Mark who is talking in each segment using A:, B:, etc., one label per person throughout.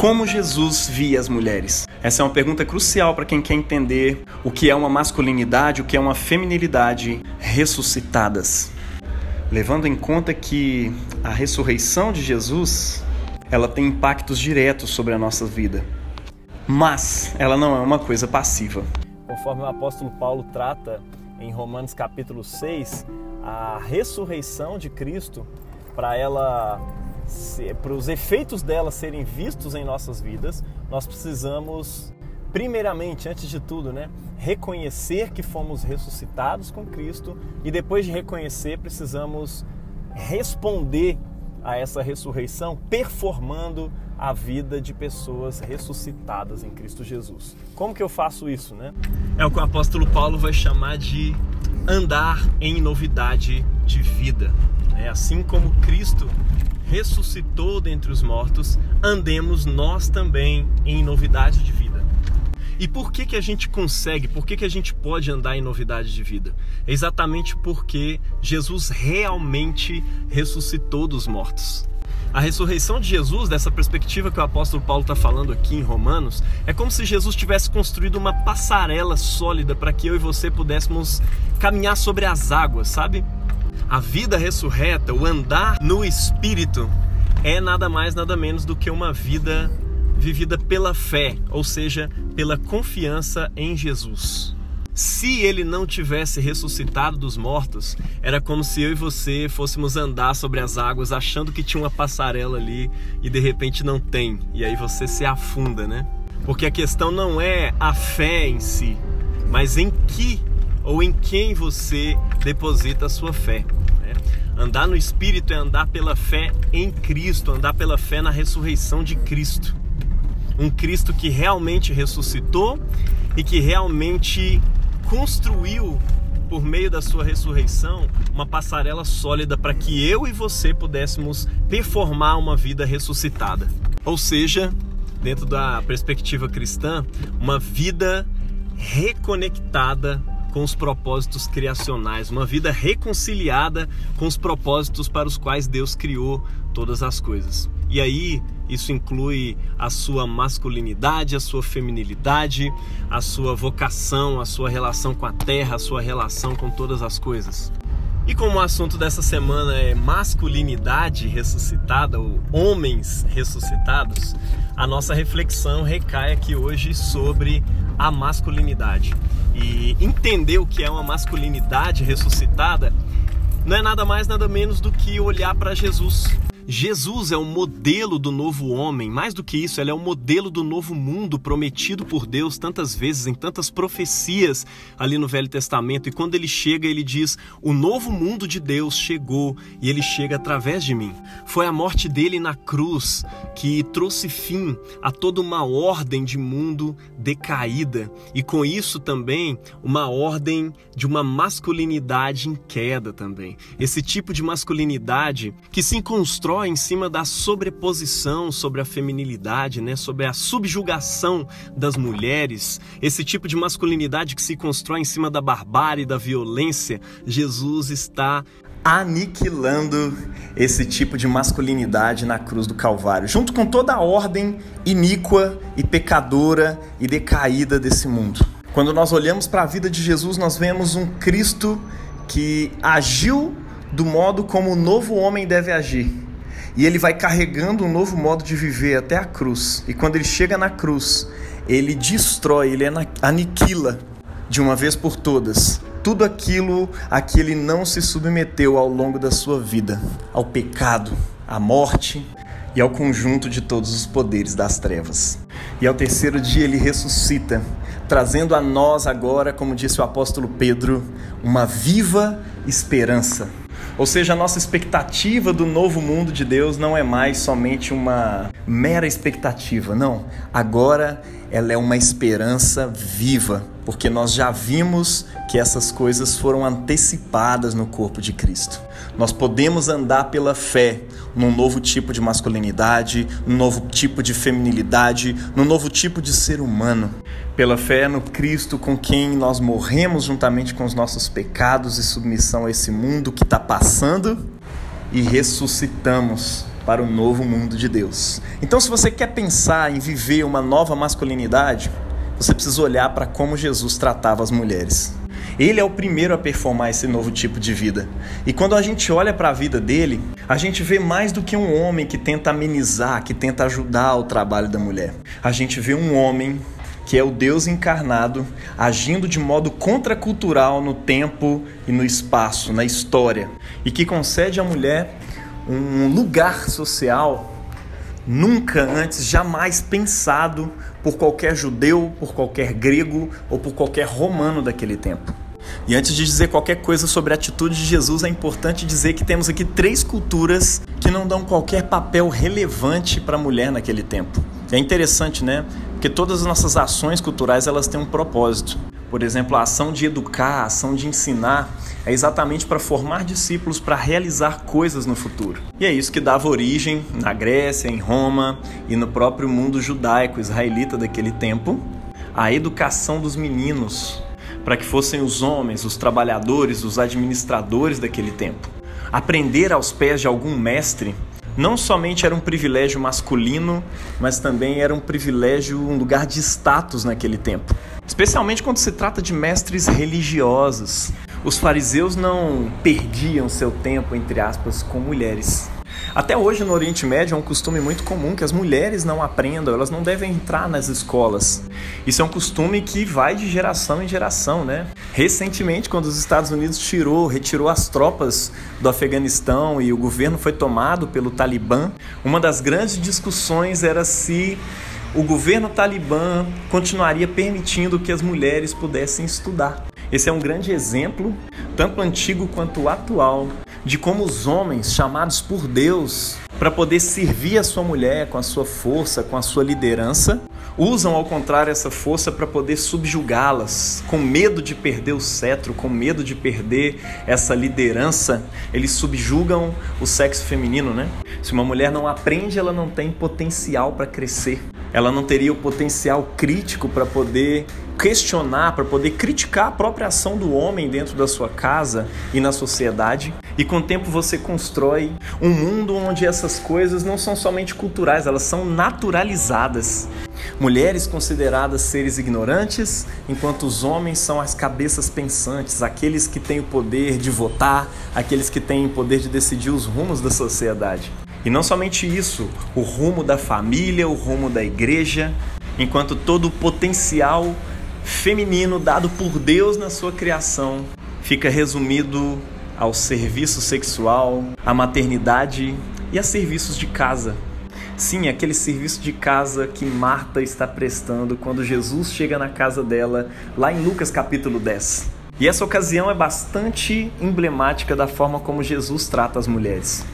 A: Como Jesus via as mulheres? Essa é uma pergunta crucial para quem quer entender o que é uma masculinidade, o que é uma feminilidade ressuscitadas. Levando em conta que a ressurreição de Jesus, ela tem impactos diretos sobre a nossa vida. Mas ela não é uma coisa passiva.
B: Conforme o apóstolo Paulo trata em Romanos capítulo 6, a ressurreição de Cristo, para ela para os efeitos dela serem vistos em nossas vidas, nós precisamos, primeiramente, antes de tudo, né, reconhecer que fomos ressuscitados com Cristo e depois de reconhecer, precisamos responder a essa ressurreição performando a vida de pessoas ressuscitadas em Cristo Jesus. Como que eu faço isso, né? É o que o apóstolo Paulo vai chamar de andar em novidade de vida. É assim como Cristo ressuscitou dentre os mortos, andemos nós também em novidade de vida. E por que, que a gente consegue, por que, que a gente pode andar em novidade de vida? É exatamente porque Jesus realmente ressuscitou dos mortos. A ressurreição de Jesus, dessa perspectiva que o apóstolo Paulo está falando aqui em Romanos, é como se Jesus tivesse construído uma passarela sólida para que eu e você pudéssemos caminhar sobre as águas, sabe? A vida ressurreta, o andar no Espírito, é nada mais, nada menos do que uma vida vivida pela fé, ou seja, pela confiança em Jesus. Se ele não tivesse ressuscitado dos mortos, era como se eu e você fôssemos andar sobre as águas achando que tinha uma passarela ali e de repente não tem, e aí você se afunda, né? Porque a questão não é a fé em si, mas em que ou em quem você deposita a sua fé. Né? Andar no Espírito é andar pela fé em Cristo, andar pela fé na ressurreição de Cristo. Um Cristo que realmente ressuscitou e que realmente construiu, por meio da sua ressurreição, uma passarela sólida para que eu e você pudéssemos performar uma vida ressuscitada. Ou seja, dentro da perspectiva cristã, uma vida reconectada com os propósitos criacionais, uma vida reconciliada com os propósitos para os quais Deus criou todas as coisas. E aí, isso inclui a sua masculinidade, a sua feminilidade, a sua vocação, a sua relação com a terra, a sua relação com todas as coisas. E como o assunto dessa semana é masculinidade ressuscitada, ou homens ressuscitados, a nossa reflexão recai aqui hoje sobre a masculinidade. E entender o que é uma masculinidade ressuscitada não é nada mais, nada menos do que olhar para Jesus Jesus é o modelo do novo homem, mais do que isso, ele é o modelo do novo mundo prometido por Deus tantas vezes em tantas profecias ali no Velho Testamento. E quando ele chega, ele diz: O novo mundo de Deus chegou e ele chega através de mim. Foi a morte dele na cruz que trouxe fim a toda uma ordem de mundo decaída e com isso também uma ordem de uma masculinidade em queda também. Esse tipo de masculinidade que se constrói em cima da sobreposição sobre a feminilidade, né? sobre a subjugação das mulheres, esse tipo de masculinidade que se constrói em cima da barbárie, da violência, Jesus está
A: aniquilando esse tipo de masculinidade na cruz do Calvário, junto com toda a ordem iníqua e pecadora e decaída desse mundo. Quando nós olhamos para a vida de Jesus, nós vemos um Cristo que agiu do modo como o novo homem deve agir. E ele vai carregando um novo modo de viver até a cruz. E quando ele chega na cruz, ele destrói, ele aniquila de uma vez por todas tudo aquilo a que ele não se submeteu ao longo da sua vida, ao pecado, à morte e ao conjunto de todos os poderes das trevas. E ao terceiro dia ele ressuscita, trazendo a nós agora, como disse o apóstolo Pedro, uma viva esperança. Ou seja, a nossa expectativa do novo mundo de Deus não é mais somente uma mera expectativa, não. Agora ela é uma esperança viva, porque nós já vimos que essas coisas foram antecipadas no corpo de Cristo. Nós podemos andar pela fé num novo tipo de masculinidade, num novo tipo de feminilidade, num novo tipo de ser humano. Pela fé no Cristo com quem nós morremos juntamente com os nossos pecados e submissão a esse mundo que está passando e ressuscitamos para o novo mundo de Deus. Então, se você quer pensar em viver uma nova masculinidade, você precisa olhar para como Jesus tratava as mulheres. Ele é o primeiro a performar esse novo tipo de vida. E quando a gente olha para a vida dele, a gente vê mais do que um homem que tenta amenizar, que tenta ajudar o trabalho da mulher. A gente vê um homem que é o Deus encarnado, agindo de modo contracultural no tempo e no espaço, na história, e que concede à mulher um lugar social nunca antes, jamais pensado por qualquer judeu, por qualquer grego ou por qualquer romano daquele tempo. E antes de dizer qualquer coisa sobre a atitude de Jesus, é importante dizer que temos aqui três culturas que não dão qualquer papel relevante para a mulher naquele tempo. É interessante, né? Porque todas as nossas ações culturais elas têm um propósito. Por exemplo, a ação de educar, a ação de ensinar é exatamente para formar discípulos para realizar coisas no futuro. E é isso que dava origem na Grécia, em Roma e no próprio mundo judaico israelita daquele tempo, a educação dos meninos, para que fossem os homens, os trabalhadores, os administradores daquele tempo. Aprender aos pés de algum mestre não somente era um privilégio masculino, mas também era um privilégio, um lugar de status naquele tempo. Especialmente quando se trata de mestres religiosos. Os fariseus não perdiam seu tempo, entre aspas, com mulheres. Até hoje no Oriente Médio é um costume muito comum que as mulheres não aprendam, elas não devem entrar nas escolas. Isso é um costume que vai de geração em geração, né? Recentemente, quando os Estados Unidos tirou, retirou as tropas do Afeganistão e o governo foi tomado pelo Talibã, uma das grandes discussões era se o governo talibã continuaria permitindo que as mulheres pudessem estudar. Esse é um grande exemplo, tanto antigo quanto atual, de como os homens chamados por Deus para poder servir a sua mulher com a sua força, com a sua liderança, usam ao contrário essa força para poder subjugá-las, com medo de perder o cetro, com medo de perder essa liderança, eles subjugam o sexo feminino, né? Se uma mulher não aprende, ela não tem potencial para crescer. Ela não teria o potencial crítico para poder questionar, para poder criticar a própria ação do homem dentro da sua casa e na sociedade. E com o tempo você constrói um mundo onde essas coisas não são somente culturais, elas são naturalizadas. Mulheres consideradas seres ignorantes, enquanto os homens são as cabeças pensantes, aqueles que têm o poder de votar, aqueles que têm o poder de decidir os rumos da sociedade. E não somente isso, o rumo da família, o rumo da igreja, enquanto todo o potencial feminino dado por Deus na sua criação fica resumido ao serviço sexual, à maternidade e a serviços de casa. Sim, aquele serviço de casa que Marta está prestando quando Jesus chega na casa dela, lá em Lucas capítulo 10. E essa ocasião é bastante emblemática da forma como Jesus trata as mulheres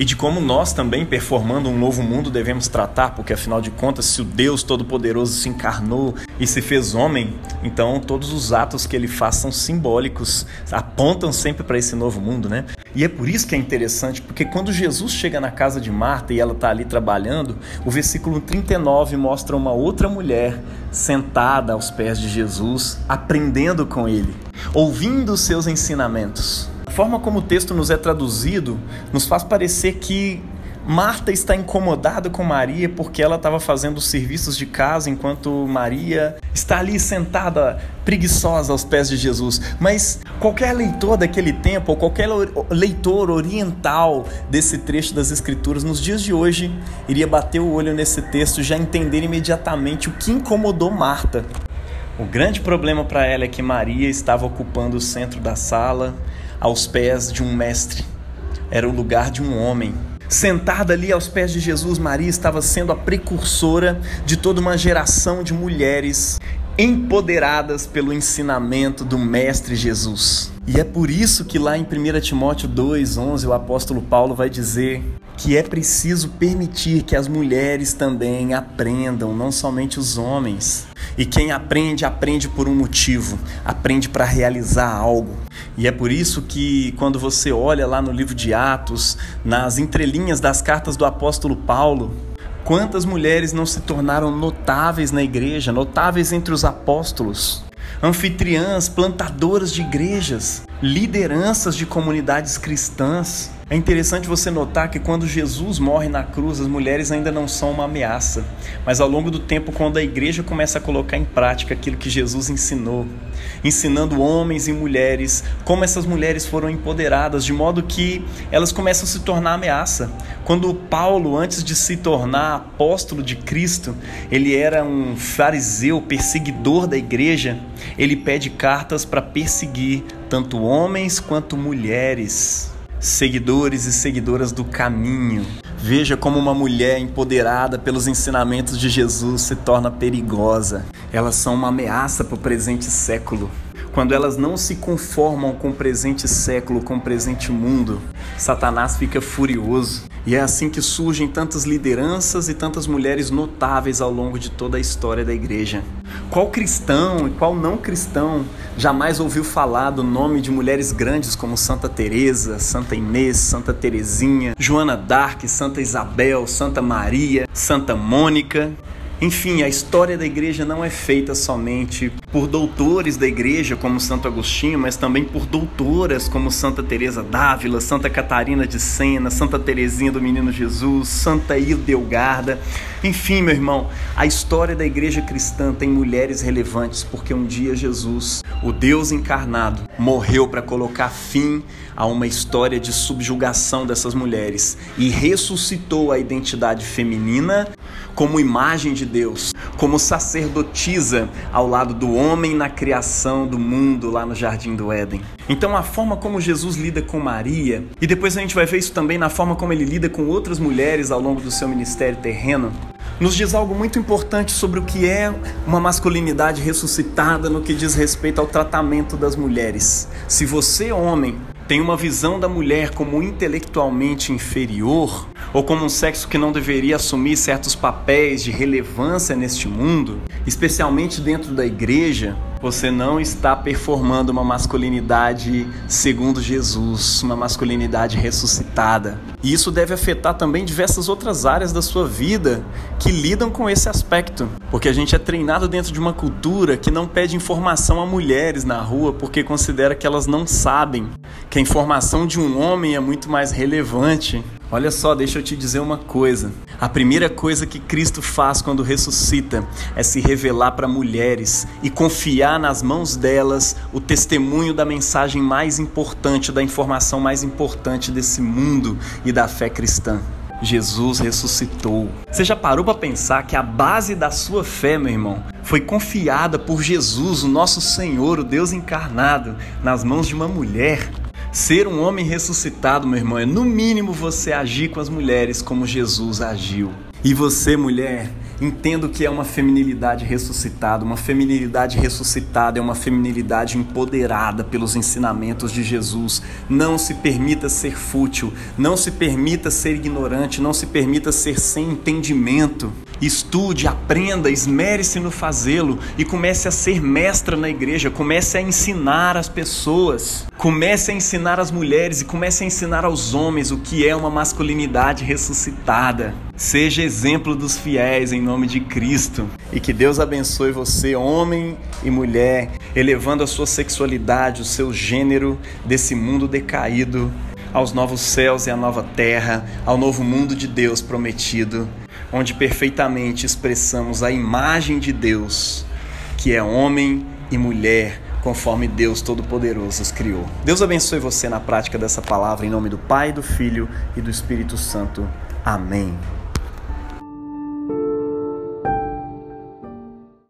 A: e de como nós também, performando um novo mundo, devemos tratar, porque afinal de contas, se o Deus Todo-Poderoso se encarnou e se fez homem, então todos os atos que ele faz são simbólicos, apontam sempre para esse novo mundo, né? E é por isso que é interessante, porque quando Jesus chega na casa de Marta e ela está ali trabalhando, o versículo 39 mostra uma outra mulher sentada aos pés de Jesus, aprendendo com ele, ouvindo os seus ensinamentos. A forma como o texto nos é traduzido nos faz parecer que Marta está incomodada com Maria porque ela estava fazendo os serviços de casa enquanto Maria está ali sentada preguiçosa aos pés de Jesus. Mas qualquer leitor daquele tempo, ou qualquer leitor oriental desse trecho das Escrituras nos dias de hoje, iria bater o olho nesse texto e já entender imediatamente o que incomodou Marta. O grande problema para ela é que Maria estava ocupando o centro da sala, aos pés de um mestre. Era o lugar de um homem. Sentada ali aos pés de Jesus, Maria estava sendo a precursora de toda uma geração de mulheres empoderadas pelo ensinamento do Mestre Jesus. E é por isso que lá em 1 Timóteo 2,11 o apóstolo Paulo vai dizer que é preciso permitir que as mulheres também aprendam, não somente os homens. E quem aprende, aprende por um motivo, aprende para realizar algo. E é por isso que, quando você olha lá no livro de Atos, nas entrelinhas das cartas do apóstolo Paulo, quantas mulheres não se tornaram notáveis na igreja, notáveis entre os apóstolos? Anfitriãs, plantadoras de igrejas, lideranças de comunidades cristãs. É interessante você notar que quando Jesus morre na cruz, as mulheres ainda não são uma ameaça, mas ao longo do tempo, quando a igreja começa a colocar em prática aquilo que Jesus ensinou, ensinando homens e mulheres como essas mulheres foram empoderadas, de modo que elas começam a se tornar ameaça. Quando Paulo, antes de se tornar apóstolo de Cristo, ele era um fariseu perseguidor da igreja, ele pede cartas para perseguir tanto homens quanto mulheres seguidores e seguidoras do caminho. Veja como uma mulher empoderada pelos ensinamentos de Jesus se torna perigosa. Elas são uma ameaça para o presente século. Quando elas não se conformam com o presente século, com o presente mundo, Satanás fica furioso. E é assim que surgem tantas lideranças e tantas mulheres notáveis ao longo de toda a história da igreja. Qual cristão e qual não cristão jamais ouviu falar do nome de mulheres grandes como Santa Teresa, Santa Inês, Santa Teresinha, Joana d'Arc, Santa Isabel, Santa Maria, Santa Mônica? Enfim, a história da igreja não é feita somente por doutores da igreja como Santo Agostinho, mas também por doutoras como Santa Teresa d'Ávila, Santa Catarina de Sena, Santa Teresinha do Menino Jesus, Santa Hildegarda. Enfim, meu irmão, a história da igreja cristã tem mulheres relevantes porque um dia Jesus, o Deus encarnado, morreu para colocar fim a uma história de subjugação dessas mulheres e ressuscitou a identidade feminina como imagem de Deus, como sacerdotisa ao lado do homem na criação do mundo lá no jardim do Éden. Então a forma como Jesus lida com Maria, e depois a gente vai ver isso também na forma como ele lida com outras mulheres ao longo do seu ministério terreno, nos diz algo muito importante sobre o que é uma masculinidade ressuscitada no que diz respeito ao tratamento das mulheres. Se você, homem, tem uma visão da mulher como intelectualmente inferior, ou como um sexo que não deveria assumir certos papéis de relevância neste mundo, especialmente dentro da igreja, você não está performando uma masculinidade segundo Jesus, uma masculinidade ressuscitada. E isso deve afetar também diversas outras áreas da sua vida que lidam com esse aspecto. Porque a gente é treinado dentro de uma cultura que não pede informação a mulheres na rua porque considera que elas não sabem, que a informação de um homem é muito mais relevante. Olha só, deixa eu te dizer uma coisa. A primeira coisa que Cristo faz quando ressuscita é se revelar para mulheres e confiar nas mãos delas o testemunho da mensagem mais importante, da informação mais importante desse mundo e da fé cristã. Jesus ressuscitou. Você já parou para pensar que a base da sua fé, meu irmão, foi confiada por Jesus, o nosso Senhor, o Deus encarnado, nas mãos de uma mulher? Ser um homem ressuscitado, meu irmão, é no mínimo você agir com as mulheres como Jesus agiu. E você, mulher, entendo que é uma feminilidade ressuscitada. Uma feminilidade ressuscitada é uma feminilidade empoderada pelos ensinamentos de Jesus. Não se permita ser fútil, não se permita ser ignorante, não se permita ser sem entendimento. Estude, aprenda, esmere-se no fazê-lo e comece a ser mestra na igreja, comece a ensinar as pessoas, comece a ensinar as mulheres e comece a ensinar aos homens o que é uma masculinidade ressuscitada. Seja exemplo dos fiéis em nome de Cristo e que Deus abençoe você, homem e mulher, elevando a sua sexualidade, o seu gênero desse mundo decaído aos novos céus e à nova terra, ao novo mundo de Deus prometido onde perfeitamente expressamos a imagem de Deus, que é homem e mulher, conforme Deus Todo-Poderoso os criou. Deus abençoe você na prática dessa palavra, em nome do Pai, do Filho e do Espírito Santo. Amém.